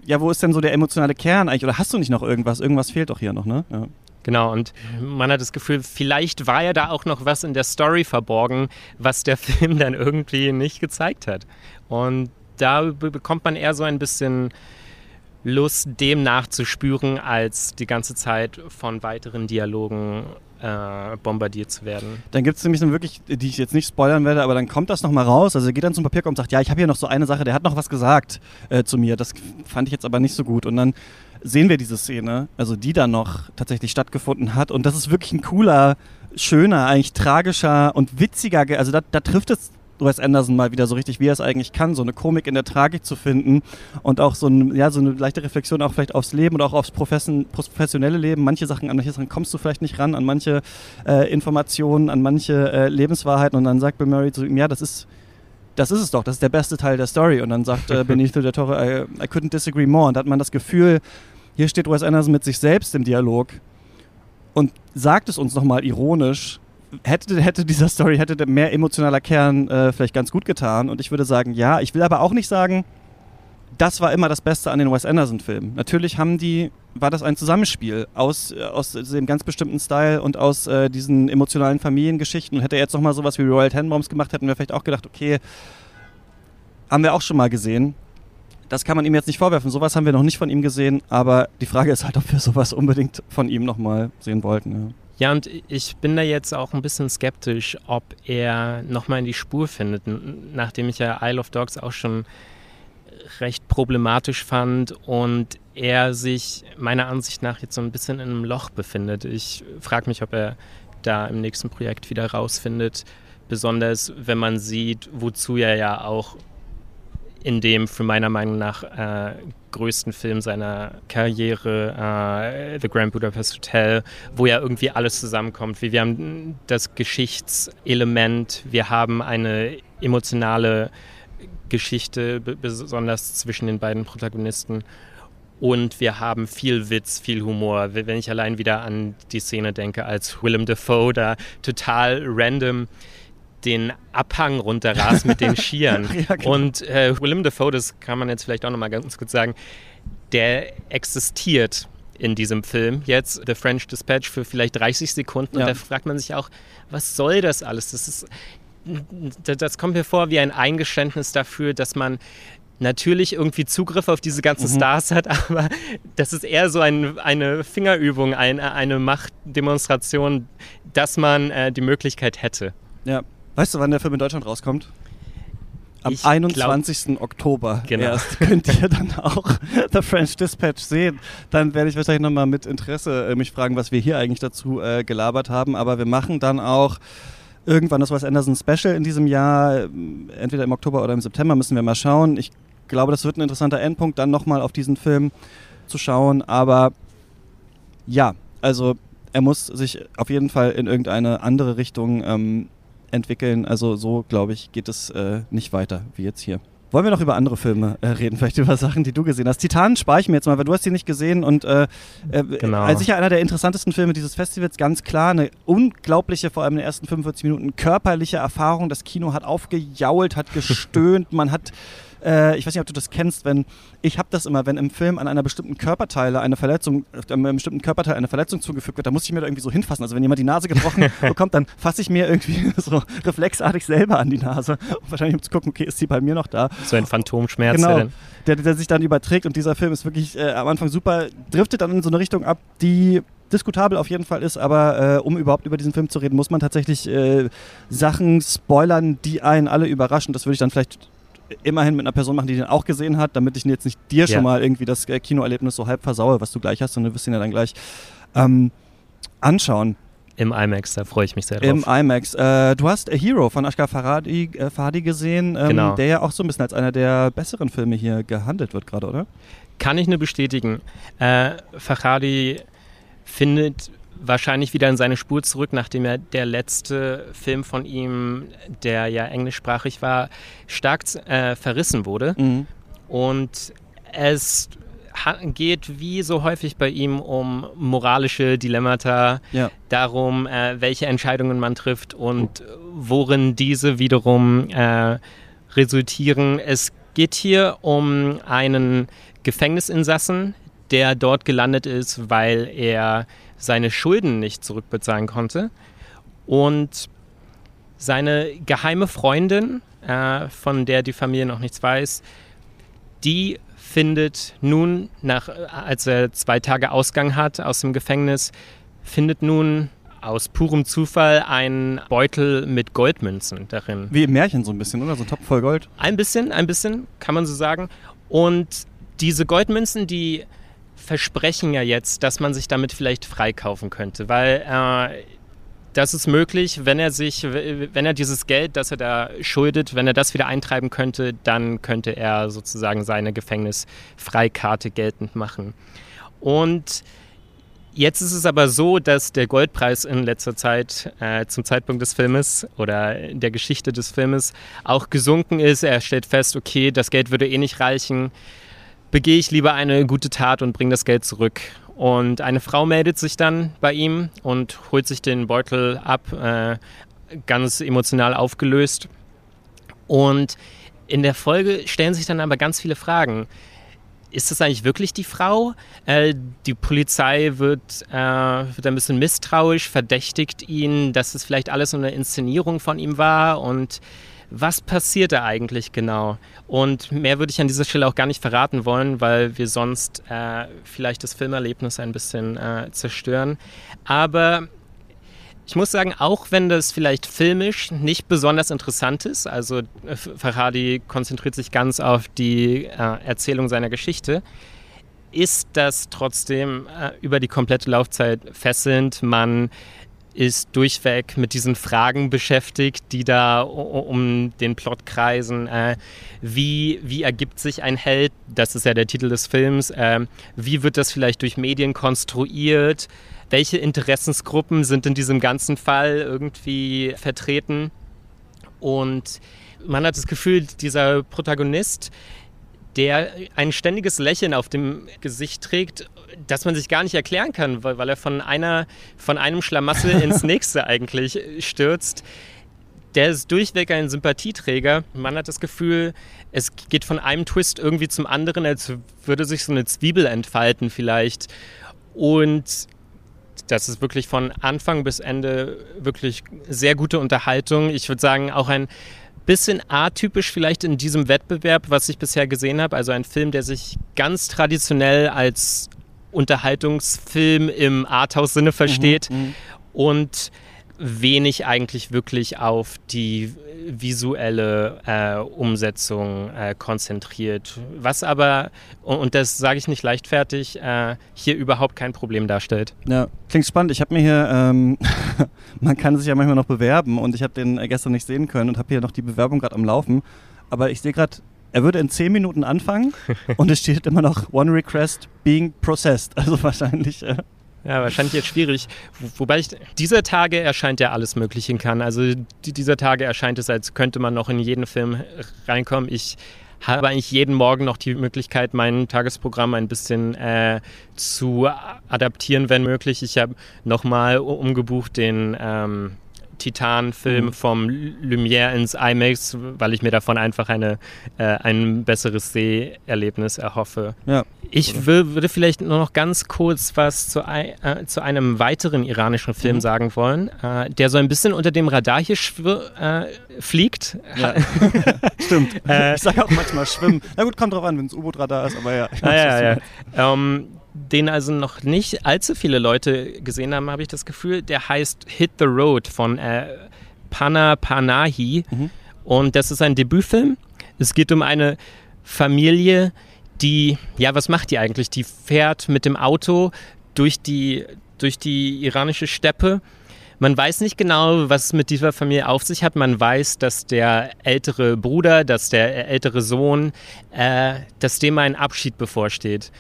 ja, wo ist denn so der emotionale Kern eigentlich? Oder hast du nicht noch irgendwas? Irgendwas fehlt doch hier noch, ne? Ja. Genau, und man hat das Gefühl, vielleicht war ja da auch noch was in der Story verborgen, was der Film dann irgendwie nicht gezeigt hat. Und da bekommt man eher so ein bisschen Lust, dem nachzuspüren, als die ganze Zeit von weiteren Dialogen äh, bombardiert zu werden. Dann gibt es nämlich so wirklich, die ich jetzt nicht spoilern werde, aber dann kommt das nochmal raus. Also er geht dann zum Papierkorb und sagt, ja, ich habe hier noch so eine Sache, der hat noch was gesagt äh, zu mir. Das fand ich jetzt aber nicht so gut. Und dann sehen wir diese Szene, also die dann noch tatsächlich stattgefunden hat. Und das ist wirklich ein cooler, schöner, eigentlich tragischer und witziger, also da, da trifft es Wes Anderson mal wieder so richtig, wie er es eigentlich kann, so eine Komik in der Tragik zu finden und auch so, ein, ja, so eine leichte Reflexion auch vielleicht aufs Leben oder auch aufs professionelle Leben. Manche Sachen, an manche Sachen kommst du vielleicht nicht ran, an manche äh, Informationen, an manche äh, Lebenswahrheiten und dann sagt Bill Murray zu ihm, ja, das ist, das ist es doch, das ist der beste Teil der Story. Und dann sagt äh, Benito del Toro, I, I couldn't disagree more. Und da hat man das Gefühl, hier steht Wes Anderson mit sich selbst im Dialog und sagt es uns nochmal ironisch. Hätte, hätte dieser Story, hätte mehr emotionaler Kern äh, vielleicht ganz gut getan. Und ich würde sagen, ja. Ich will aber auch nicht sagen, das war immer das Beste an den Wes Anderson-Filmen. Natürlich haben die, war das ein Zusammenspiel aus, äh, aus dem ganz bestimmten Style und aus äh, diesen emotionalen Familiengeschichten. Und hätte er jetzt nochmal sowas wie Royal Tenenbaums gemacht, hätten wir vielleicht auch gedacht, okay, haben wir auch schon mal gesehen das kann man ihm jetzt nicht vorwerfen. Sowas haben wir noch nicht von ihm gesehen, aber die Frage ist halt, ob wir sowas unbedingt von ihm nochmal sehen wollten. Ja. Ja, und ich bin da jetzt auch ein bisschen skeptisch, ob er nochmal in die Spur findet, nachdem ich ja Isle of Dogs auch schon recht problematisch fand und er sich meiner Ansicht nach jetzt so ein bisschen in einem Loch befindet. Ich frage mich, ob er da im nächsten Projekt wieder rausfindet, besonders wenn man sieht, wozu er ja auch in dem für meiner Meinung nach äh, größten Film seiner Karriere, äh, The Grand Budapest Hotel, wo ja irgendwie alles zusammenkommt. Wir, wir haben das Geschichtselement, wir haben eine emotionale Geschichte, besonders zwischen den beiden Protagonisten. Und wir haben viel Witz, viel Humor. Wenn ich allein wieder an die Szene denke, als Willem Dafoe da total random den Abhang runterrast mit den Skiern. ja, genau. Und äh, Willem Dafoe, das kann man jetzt vielleicht auch nochmal ganz kurz sagen, der existiert in diesem Film jetzt, The French Dispatch, für vielleicht 30 Sekunden. Ja. Und da fragt man sich auch, was soll das alles? Das ist, das kommt mir vor wie ein Eingeständnis dafür, dass man natürlich irgendwie Zugriff auf diese ganzen mhm. Stars hat, aber das ist eher so ein, eine Fingerübung, ein, eine Machtdemonstration, dass man äh, die Möglichkeit hätte. Ja, Weißt du, wann der Film in Deutschland rauskommt? Am ich 21. Glaub, Oktober genau. erst könnt ihr dann auch The French Dispatch sehen. Dann werde ich wahrscheinlich nochmal mit Interesse äh, mich fragen, was wir hier eigentlich dazu äh, gelabert haben. Aber wir machen dann auch irgendwann das Wes Anderson Special in diesem Jahr. Ähm, entweder im Oktober oder im September müssen wir mal schauen. Ich glaube, das wird ein interessanter Endpunkt, dann nochmal auf diesen Film zu schauen. Aber ja, also er muss sich auf jeden Fall in irgendeine andere Richtung ähm, entwickeln. Also so, glaube ich, geht es äh, nicht weiter wie jetzt hier. Wollen wir noch über andere Filme äh, reden, vielleicht über Sachen, die du gesehen hast? Titan spare ich mir jetzt mal, weil du hast sie nicht gesehen und äh, äh, genau. als sicher einer der interessantesten Filme dieses Festivals, ganz klar, eine unglaubliche, vor allem in den ersten 45 Minuten, körperliche Erfahrung. Das Kino hat aufgejault, hat gestöhnt, man hat äh, ich weiß nicht, ob du das kennst, wenn ich habe das immer, wenn im Film an einer bestimmten Körperteile eine Verletzung, äh, einem bestimmten Körperteil eine Verletzung zugefügt wird, dann muss ich mir da irgendwie so hinfassen. Also wenn jemand die Nase gebrochen bekommt, dann fasse ich mir irgendwie so reflexartig selber an die Nase, wahrscheinlich um zu gucken, okay, ist sie bei mir noch da? So ein Phantomschmerz. Genau, der, der sich dann überträgt und dieser Film ist wirklich äh, am Anfang super, driftet dann in so eine Richtung ab, die diskutabel auf jeden Fall ist, aber äh, um überhaupt über diesen Film zu reden, muss man tatsächlich äh, Sachen spoilern, die einen alle überraschen. Das würde ich dann vielleicht immerhin mit einer Person machen, die den auch gesehen hat, damit ich jetzt nicht dir ja. schon mal irgendwie das äh, Kinoerlebnis so halb versaue, was du gleich hast, sondern wir wirst ihn ja dann gleich ähm, anschauen. Im IMAX, da freue ich mich sehr drauf. Im IMAX. Äh, du hast A Hero von Ashgar Farhadi, äh, Farhadi gesehen, ähm, Genau. der ja auch so ein bisschen als einer der besseren Filme hier gehandelt wird gerade, oder? Kann ich nur bestätigen. Äh, Farhadi findet wahrscheinlich wieder in seine Spur zurück, nachdem er der letzte Film von ihm, der ja englischsprachig war, stark äh, verrissen wurde. Mhm. Und es geht wie so häufig bei ihm um moralische Dilemmata, Ja. darum, äh, welche Entscheidungen man trifft und worin diese wiederum äh, resultieren. Es geht hier um einen Gefängnisinsassen, der dort gelandet ist, weil er seine Schulden nicht zurückbezahlen konnte. Und seine geheime Freundin, äh, von der die Familie noch nichts weiß, die findet nun, nach, als er zwei Tage Ausgang hat aus dem Gefängnis, findet nun aus purem Zufall einen Beutel mit Goldmünzen darin. Wie im Märchen so ein bisschen, oder? So ein Topf voll Gold. Ein bisschen, ein bisschen, kann man so sagen. Und diese Goldmünzen, die versprechen ja jetzt, dass man sich damit vielleicht freikaufen könnte, weil äh, das ist möglich, wenn er sich, wenn er dieses Geld, das er da schuldet, wenn er das wieder eintreiben könnte, dann könnte er sozusagen seine Gefängnisfreikarte geltend machen. Und Jetzt ist es aber so, dass der Goldpreis in letzter Zeit äh, zum Zeitpunkt des Filmes oder der Geschichte des Filmes auch gesunken ist. Er stellt fest, okay, das Geld würde eh nicht reichen. Begehe ich lieber eine gute Tat und bringe das Geld zurück. Und eine Frau meldet sich dann bei ihm und holt sich den Beutel ab, äh, ganz emotional aufgelöst. Und in der Folge stellen sich dann aber ganz viele Fragen ist das eigentlich wirklich die Frau? Äh, die Polizei wird, äh, wird ein bisschen misstrauisch, verdächtigt ihn, dass es vielleicht alles so eine Inszenierung von ihm war und was passiert da eigentlich genau? Und mehr würde ich an dieser Stelle auch gar nicht verraten wollen, weil wir sonst äh, vielleicht das Filmerlebnis ein bisschen äh, zerstören. Aber ich muss sagen, auch wenn das vielleicht filmisch nicht besonders interessant ist, also äh, Farhadi konzentriert sich ganz auf die äh, Erzählung seiner Geschichte, ist das trotzdem äh, über die komplette Laufzeit fesselnd. Man ist durchweg mit diesen Fragen beschäftigt, die da um den Plot kreisen. Äh, wie, wie ergibt sich ein Held? Das ist ja der Titel des Films. Äh, wie wird das vielleicht durch Medien konstruiert? welche Interessensgruppen sind in diesem ganzen Fall irgendwie vertreten. Und man hat das Gefühl, dieser Protagonist, der ein ständiges Lächeln auf dem Gesicht trägt, das man sich gar nicht erklären kann, weil, weil er von, einer, von einem Schlamassel ins nächste eigentlich stürzt. Der ist durchweg ein Sympathieträger. Man hat das Gefühl, es geht von einem Twist irgendwie zum anderen, als würde sich so eine Zwiebel entfalten vielleicht. Und das ist wirklich von Anfang bis Ende wirklich sehr gute Unterhaltung. Ich würde sagen, auch ein bisschen atypisch vielleicht in diesem Wettbewerb, was ich bisher gesehen habe. Also ein Film, der sich ganz traditionell als Unterhaltungsfilm im Arthouse-Sinne versteht Mhm, und wenig eigentlich wirklich auf die visuelle äh, Umsetzung äh, konzentriert. Was aber, und das sage ich nicht leichtfertig, äh, hier überhaupt kein Problem darstellt. Ja, klingt spannend. Ich habe mir hier, ähm, man kann sich ja manchmal noch bewerben und ich habe den äh, gestern nicht sehen können und habe hier noch die Bewerbung gerade am Laufen. Aber ich sehe gerade, er würde in 10 Minuten anfangen und es steht immer noch One Request being processed. Also wahrscheinlich. Ja, wahrscheinlich jetzt schwierig. Wo, wobei ich, dieser Tage erscheint ja alles Mögliche in kann. Also die, dieser Tage erscheint es, als könnte man noch in jeden Film reinkommen. Ich habe eigentlich jeden Morgen noch die Möglichkeit, mein Tagesprogramm ein bisschen äh, zu adaptieren, wenn möglich. Ich habe nochmal umgebucht den ähm, Titan-Film Mhm. vom Lumière ins IMAX, weil ich mir davon einfach eine, äh, ein besseres Seherlebnis erhoffe. ja. Ich wür- würde vielleicht nur noch ganz kurz was zu, äh, zu einem weiteren iranischen Film Mhm. sagen wollen, äh, der so ein bisschen unter dem Radar hier äh, fliegt. ja. Stimmt. Äh, ich sage auch manchmal schwimmen. Na gut, kommt drauf an, wenn es U-Boot-Radar ist, aber ja. Ah, ja, ja. Ähm, den also noch nicht allzu viele Leute gesehen haben, habe ich das Gefühl. Der heißt Hit the Road von äh, Pana Panahi. Mhm. Und das ist ein Debütfilm. Es geht um eine Familie, die, ja, was macht die eigentlich? Die fährt mit dem Auto durch die, durch die iranische Steppe man weiß nicht genau, was es mit dieser Familie auf sich hat. Man weiß, dass der ältere Bruder, dass der ältere Sohn, äh, dass dem ein Abschied bevorsteht.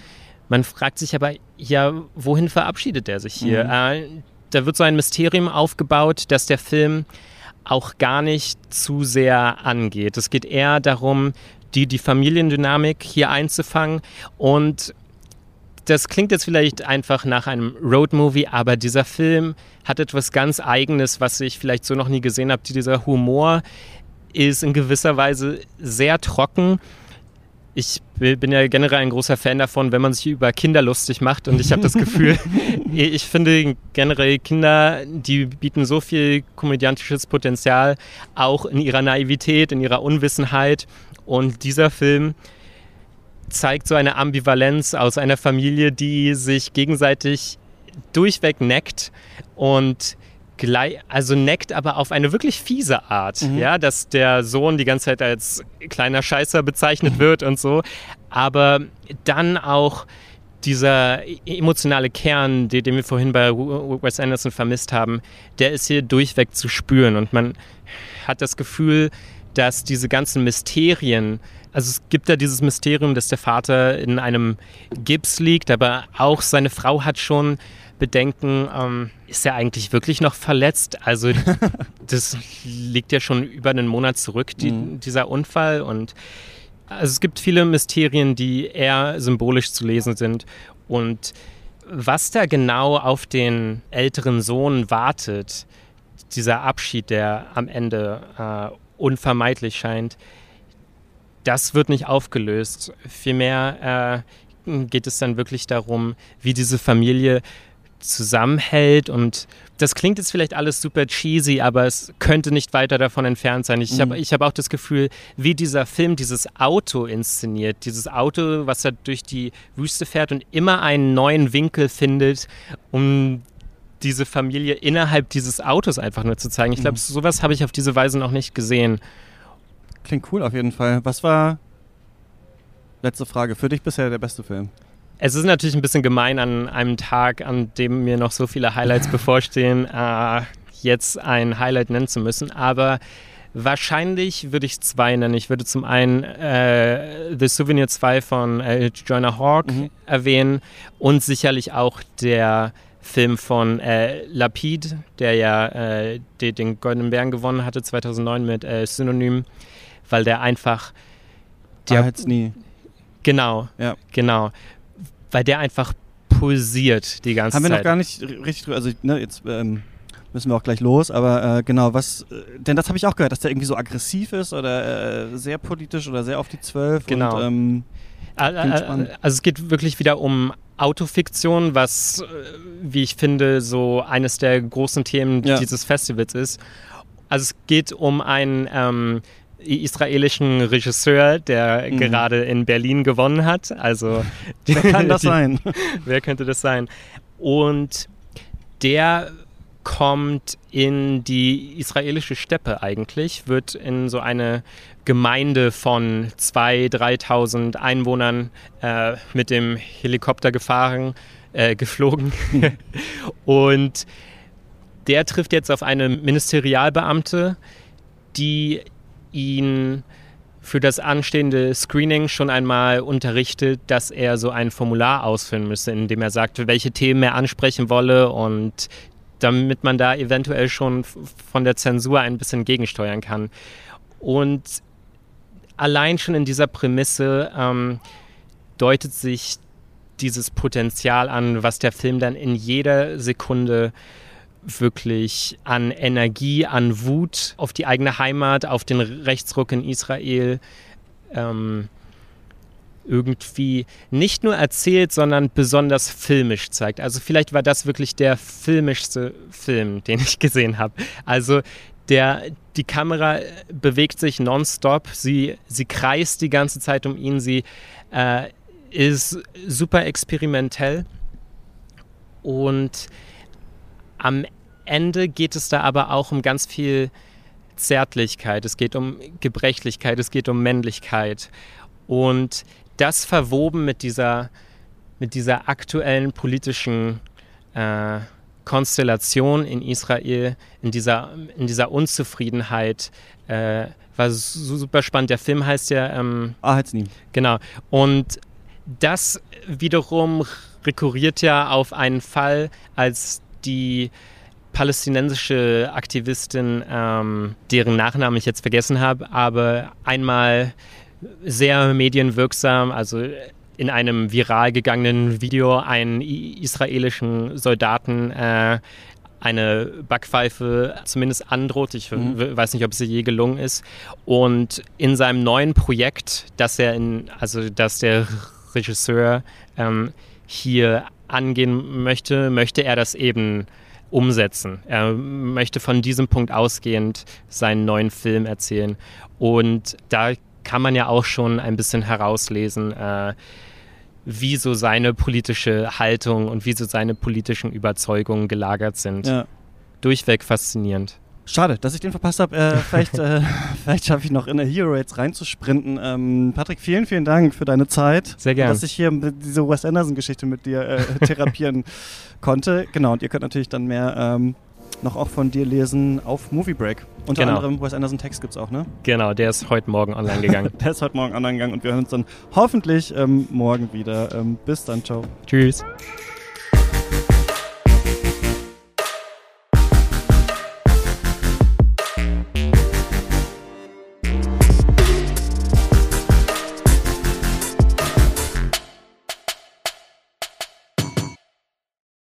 Man fragt sich aber, ja, wohin verabschiedet er sich hier? Mhm. Äh, da wird so ein Mysterium aufgebaut, dass der Film auch gar nicht zu sehr angeht. Es geht eher darum, die, die Familiendynamik hier einzufangen und das klingt jetzt vielleicht einfach nach einem Roadmovie, aber dieser Film hat etwas ganz Eigenes, was ich vielleicht so noch nie gesehen habe. Dieser Humor ist in gewisser Weise sehr trocken. Ich bin ja generell ein großer Fan davon, wenn man sich über Kinder lustig macht. Und ich habe das Gefühl, ich finde generell Kinder, die bieten so viel komödiantisches Potenzial, auch in ihrer Naivität, in ihrer Unwissenheit. Und dieser Film zeigt so eine Ambivalenz aus einer Familie, die sich gegenseitig durchweg neckt und gleich, also neckt, aber auf eine wirklich fiese Art. Mhm. Ja, dass der Sohn die ganze Zeit als kleiner Scheißer bezeichnet wird und so. Aber dann auch dieser emotionale Kern, den, den wir vorhin bei Wes Anderson vermisst haben, der ist hier durchweg zu spüren. Und man hat das Gefühl, dass diese ganzen Mysterien also es gibt ja dieses Mysterium, dass der Vater in einem Gips liegt, aber auch seine Frau hat schon Bedenken, ähm, ist er eigentlich wirklich noch verletzt? Also das liegt ja schon über einen Monat zurück, die, mhm. dieser Unfall. Und also es gibt viele Mysterien, die eher symbolisch zu lesen sind. Und was da genau auf den älteren Sohn wartet, dieser Abschied, der am Ende äh, unvermeidlich scheint, das wird nicht aufgelöst. Vielmehr äh, geht es dann wirklich darum, wie diese Familie zusammenhält und das klingt jetzt vielleicht alles super cheesy, aber es könnte nicht weiter davon entfernt sein. Ich mhm. habe hab auch das Gefühl, wie dieser Film dieses Auto inszeniert, dieses Auto, was da durch die Wüste fährt und immer einen neuen Winkel findet, um diese Familie innerhalb dieses Autos einfach nur zu zeigen. Ich glaube, mhm. sowas habe ich auf diese Weise noch nicht gesehen. Klingt cool auf jeden Fall. Was war, letzte Frage, für dich bisher der beste Film? Es ist natürlich ein bisschen gemein an einem Tag, an dem mir noch so viele Highlights bevorstehen, äh, jetzt ein Highlight nennen zu müssen. Aber wahrscheinlich würde ich zwei nennen. Ich würde zum einen äh, The Souvenir 2 von äh, Joanna Hawk mhm. erwähnen und sicherlich auch der Film von äh, Lapid, der ja äh, den, den Goldenen Bären gewonnen hatte 2009 mit äh, Synonym weil der einfach. Der hat nie. Genau, ja. genau. Weil der einfach pulsiert die ganze Haben Zeit. Haben wir noch gar nicht richtig drüber. Also, ne, jetzt ähm, müssen wir auch gleich los, aber äh, genau, was. Äh, denn das habe ich auch gehört, dass der irgendwie so aggressiv ist oder äh, sehr politisch oder sehr auf die Zwölf. Genau. Und, ähm, also es geht wirklich wieder um Autofiktion, was, äh, wie ich finde, so eines der großen Themen ja. dieses Festivals ist. Also es geht um einen ähm, israelischen Regisseur, der mhm. gerade in Berlin gewonnen hat. Also wer kann das die, sein? wer könnte das sein? Und der kommt in die israelische Steppe eigentlich, wird in so eine Gemeinde von 2.000, 3.000 Einwohnern äh, mit dem Helikopter gefahren, äh, geflogen. Und der trifft jetzt auf eine Ministerialbeamte, die ihn für das anstehende Screening schon einmal unterrichtet, dass er so ein Formular ausfüllen müsse, in dem er sagt, welche Themen er ansprechen wolle und damit man da eventuell schon von der Zensur ein bisschen gegensteuern kann. Und allein schon in dieser Prämisse ähm, deutet sich dieses Potenzial an, was der Film dann in jeder Sekunde wirklich an Energie, an Wut auf die eigene Heimat, auf den Rechtsruck in Israel ähm, irgendwie nicht nur erzählt, sondern besonders filmisch zeigt. Also vielleicht war das wirklich der filmischste Film, den ich gesehen habe. Also der, die Kamera bewegt sich nonstop, sie, sie kreist die ganze Zeit um ihn, sie äh, ist super experimentell und am Ende geht es da aber auch um ganz viel Zärtlichkeit, es geht um Gebrechlichkeit, es geht um Männlichkeit. Und das verwoben mit dieser, mit dieser aktuellen politischen äh, Konstellation in Israel, in dieser, in dieser Unzufriedenheit. Äh, war super spannend. Der Film heißt ja. Ähm, ah, heißt nie. Genau. Und das wiederum rekurriert ja auf einen Fall, als die palästinensische Aktivistin, ähm, deren Nachnamen ich jetzt vergessen habe, aber einmal sehr medienwirksam, also in einem viral gegangenen Video einen israelischen Soldaten äh, eine Backpfeife zumindest androht. Ich mhm. weiß nicht, ob sie je gelungen ist. Und in seinem neuen Projekt, dass er in, also dass der Regisseur ähm, hier angehen möchte, möchte er das eben umsetzen. Er möchte von diesem Punkt ausgehend seinen neuen Film erzählen. Und da kann man ja auch schon ein bisschen herauslesen, äh, wie so seine politische Haltung und wie so seine politischen Überzeugungen gelagert sind. Ja. Durchweg faszinierend. Schade, dass ich den verpasst habe. Äh, vielleicht äh, vielleicht schaffe ich noch in der Hero jetzt reinzusprinten. Ähm, Patrick, vielen, vielen Dank für deine Zeit. Sehr gerne. Dass ich hier diese Wes Anderson-Geschichte mit dir äh, therapieren konnte. Genau, und ihr könnt natürlich dann mehr ähm, noch auch von dir lesen auf Movie Break. Unter genau. anderem Wes Anderson Text gibt es auch, ne? Genau, der ist heute Morgen online gegangen. der ist heute Morgen online gegangen und wir hören uns dann hoffentlich ähm, morgen wieder. Ähm, bis dann, ciao. Tschüss.